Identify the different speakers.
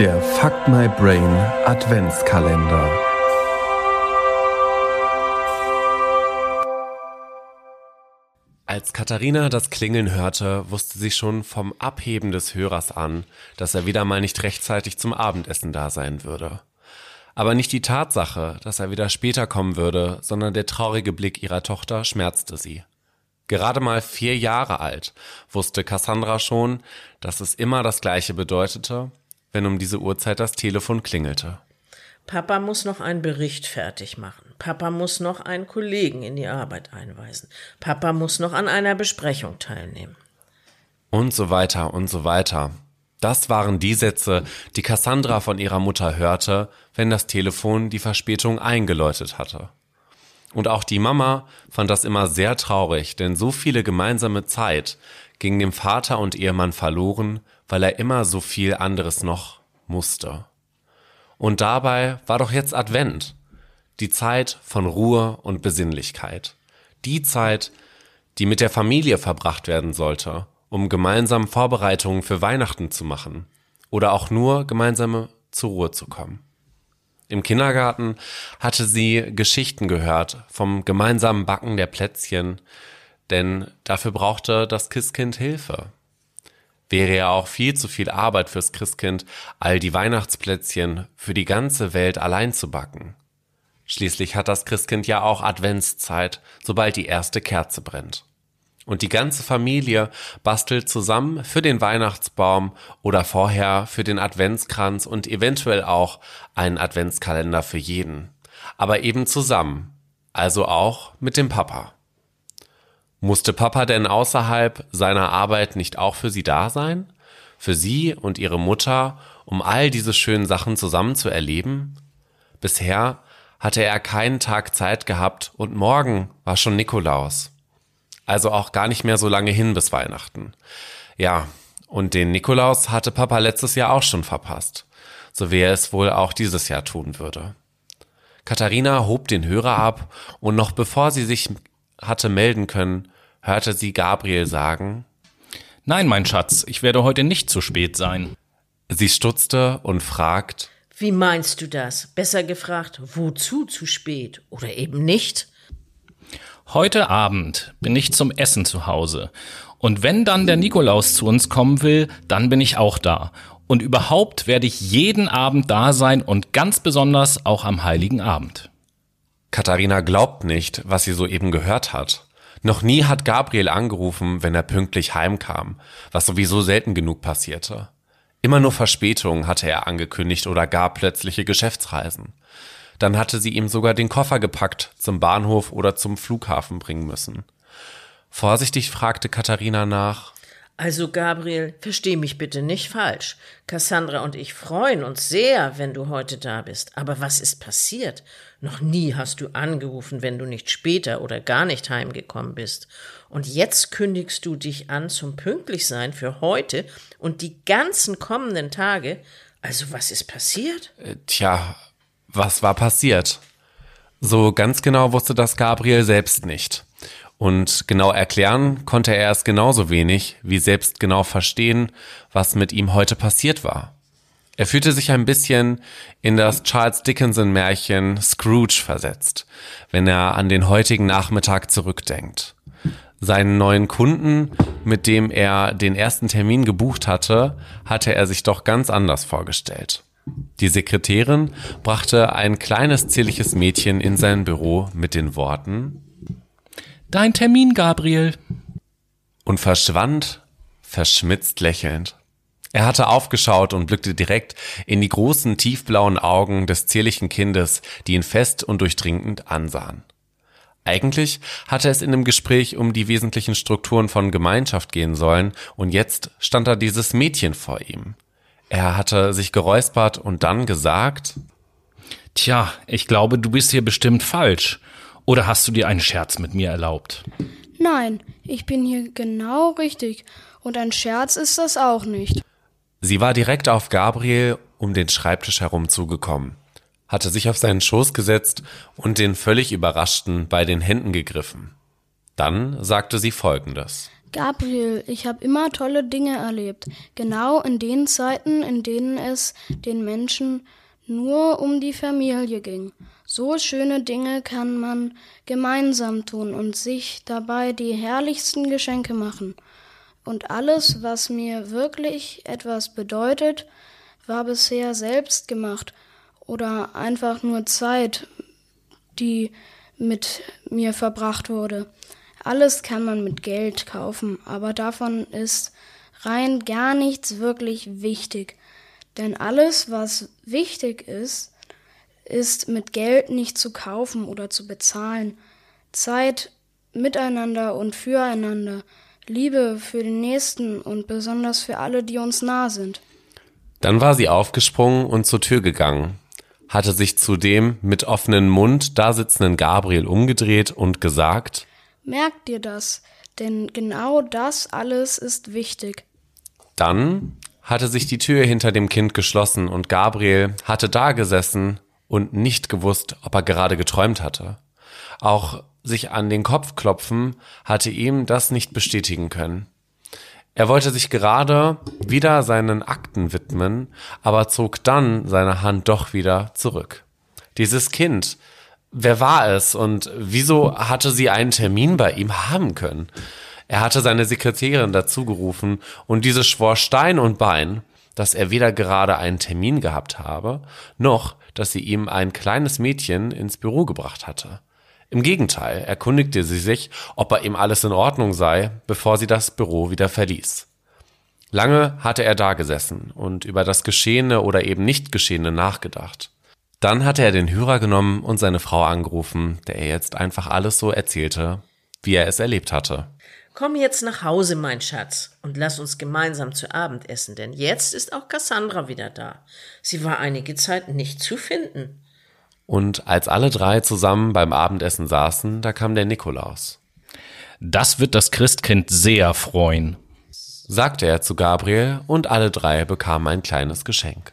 Speaker 1: Der Fuck My Brain Adventskalender.
Speaker 2: Als Katharina das Klingeln hörte, wusste sie schon vom Abheben des Hörers an, dass er wieder mal nicht rechtzeitig zum Abendessen da sein würde. Aber nicht die Tatsache, dass er wieder später kommen würde, sondern der traurige Blick ihrer Tochter schmerzte sie. Gerade mal vier Jahre alt wusste Cassandra schon, dass es immer das Gleiche bedeutete, wenn um diese Uhrzeit das Telefon klingelte.
Speaker 3: Papa muss noch einen Bericht fertig machen. Papa muss noch einen Kollegen in die Arbeit einweisen. Papa muss noch an einer Besprechung teilnehmen.
Speaker 2: Und so weiter und so weiter. Das waren die Sätze, die Cassandra von ihrer Mutter hörte, wenn das Telefon die Verspätung eingeläutet hatte. Und auch die Mama fand das immer sehr traurig, denn so viele gemeinsame Zeit ging dem Vater und Ehemann verloren, weil er immer so viel anderes noch musste. Und dabei war doch jetzt Advent, die Zeit von Ruhe und Besinnlichkeit, die Zeit, die mit der Familie verbracht werden sollte, um gemeinsam Vorbereitungen für Weihnachten zu machen oder auch nur gemeinsame zur Ruhe zu kommen. Im Kindergarten hatte sie Geschichten gehört vom gemeinsamen Backen der Plätzchen, denn dafür brauchte das Christkind Hilfe. Wäre ja auch viel zu viel Arbeit fürs Christkind, all die Weihnachtsplätzchen für die ganze Welt allein zu backen. Schließlich hat das Christkind ja auch Adventszeit, sobald die erste Kerze brennt. Und die ganze Familie bastelt zusammen für den Weihnachtsbaum oder vorher für den Adventskranz und eventuell auch einen Adventskalender für jeden. Aber eben zusammen. Also auch mit dem Papa. Musste Papa denn außerhalb seiner Arbeit nicht auch für sie da sein? Für sie und ihre Mutter, um all diese schönen Sachen zusammen zu erleben? Bisher hatte er keinen Tag Zeit gehabt und morgen war schon Nikolaus. Also auch gar nicht mehr so lange hin bis Weihnachten. Ja, und den Nikolaus hatte Papa letztes Jahr auch schon verpasst. So wie er es wohl auch dieses Jahr tun würde. Katharina hob den Hörer ab und noch bevor sie sich hatte melden können, hörte sie Gabriel sagen,
Speaker 4: Nein, mein Schatz, ich werde heute nicht zu spät sein.
Speaker 2: Sie stutzte und fragt,
Speaker 3: Wie meinst du das? Besser gefragt, wozu zu spät oder eben nicht?
Speaker 4: Heute Abend bin ich zum Essen zu Hause. Und wenn dann der Nikolaus zu uns kommen will, dann bin ich auch da. Und überhaupt werde ich jeden Abend da sein und ganz besonders auch am heiligen Abend.
Speaker 2: Katharina glaubt nicht, was sie soeben gehört hat. Noch nie hat Gabriel angerufen, wenn er pünktlich heimkam, was sowieso selten genug passierte. Immer nur Verspätungen hatte er angekündigt oder gar plötzliche Geschäftsreisen. Dann hatte sie ihm sogar den Koffer gepackt, zum Bahnhof oder zum Flughafen bringen müssen. Vorsichtig fragte Katharina nach.
Speaker 3: Also Gabriel, versteh mich bitte nicht falsch. Cassandra und ich freuen uns sehr, wenn du heute da bist. Aber was ist passiert? Noch nie hast du angerufen, wenn du nicht später oder gar nicht heimgekommen bist. Und jetzt kündigst du dich an zum Pünktlichsein für heute und die ganzen kommenden Tage. Also was ist passiert?
Speaker 2: Äh, tja, was war passiert? So ganz genau wusste das Gabriel selbst nicht. Und genau erklären konnte er es genauso wenig, wie selbst genau verstehen, was mit ihm heute passiert war. Er fühlte sich ein bisschen in das Charles Dickinson Märchen Scrooge versetzt, wenn er an den heutigen Nachmittag zurückdenkt. Seinen neuen Kunden, mit dem er den ersten Termin gebucht hatte, hatte er sich doch ganz anders vorgestellt. Die Sekretärin brachte ein kleines zierliches Mädchen in sein Büro mit den Worten
Speaker 4: Dein Termin, Gabriel.
Speaker 2: Und verschwand, verschmitzt lächelnd. Er hatte aufgeschaut und blickte direkt in die großen tiefblauen Augen des zierlichen Kindes, die ihn fest und durchdringend ansahen. Eigentlich hatte es in dem Gespräch um die wesentlichen Strukturen von Gemeinschaft gehen sollen, und jetzt stand da dieses Mädchen vor ihm. Er hatte sich geräuspert und dann gesagt
Speaker 4: Tja, ich glaube, du bist hier bestimmt falsch. Oder hast du dir einen Scherz mit mir erlaubt?
Speaker 5: Nein, ich bin hier genau richtig. Und ein Scherz ist das auch nicht.
Speaker 2: Sie war direkt auf Gabriel um den Schreibtisch herum zugekommen, hatte sich auf seinen Schoß gesetzt und den völlig Überraschten bei den Händen gegriffen. Dann sagte sie Folgendes.
Speaker 5: Gabriel, ich habe immer tolle Dinge erlebt, genau in den Zeiten, in denen es den Menschen nur um die Familie ging. So schöne Dinge kann man gemeinsam tun und sich dabei die herrlichsten Geschenke machen. Und alles, was mir wirklich etwas bedeutet, war bisher selbst gemacht oder einfach nur Zeit, die mit mir verbracht wurde. Alles kann man mit Geld kaufen, aber davon ist rein gar nichts wirklich wichtig. Denn alles, was wichtig ist, ist mit Geld nicht zu kaufen oder zu bezahlen. Zeit miteinander und füreinander, Liebe für den Nächsten und besonders für alle, die uns nah sind.
Speaker 2: Dann war sie aufgesprungen und zur Tür gegangen, hatte sich zu dem mit offenem Mund da sitzenden Gabriel umgedreht und gesagt,
Speaker 5: Merk dir das, denn genau das alles ist wichtig.
Speaker 2: Dann hatte sich die Tür hinter dem Kind geschlossen und Gabriel hatte da gesessen und nicht gewusst, ob er gerade geträumt hatte. Auch sich an den Kopf klopfen hatte ihm das nicht bestätigen können. Er wollte sich gerade wieder seinen Akten widmen, aber zog dann seine Hand doch wieder zurück. Dieses Kind, wer war es und wieso hatte sie einen Termin bei ihm haben können? Er hatte seine Sekretärin dazu gerufen und diese schwor Stein und Bein, dass er weder gerade einen Termin gehabt habe, noch dass sie ihm ein kleines Mädchen ins Büro gebracht hatte. Im Gegenteil, erkundigte sie sich, ob bei ihm alles in Ordnung sei, bevor sie das Büro wieder verließ. Lange hatte er dagesessen und über das Geschehene oder eben nicht Geschehene nachgedacht. Dann hatte er den Hörer genommen und seine Frau angerufen, der er jetzt einfach alles so erzählte, wie er es erlebt hatte.
Speaker 3: Komm jetzt nach Hause, mein Schatz, und lass uns gemeinsam zu Abend essen, denn jetzt ist auch Cassandra wieder da. Sie war einige Zeit nicht zu finden.
Speaker 2: Und als alle drei zusammen beim Abendessen saßen, da kam der Nikolaus.
Speaker 4: Das wird das Christkind sehr freuen,
Speaker 2: sagte er zu Gabriel, und alle drei bekamen ein kleines Geschenk.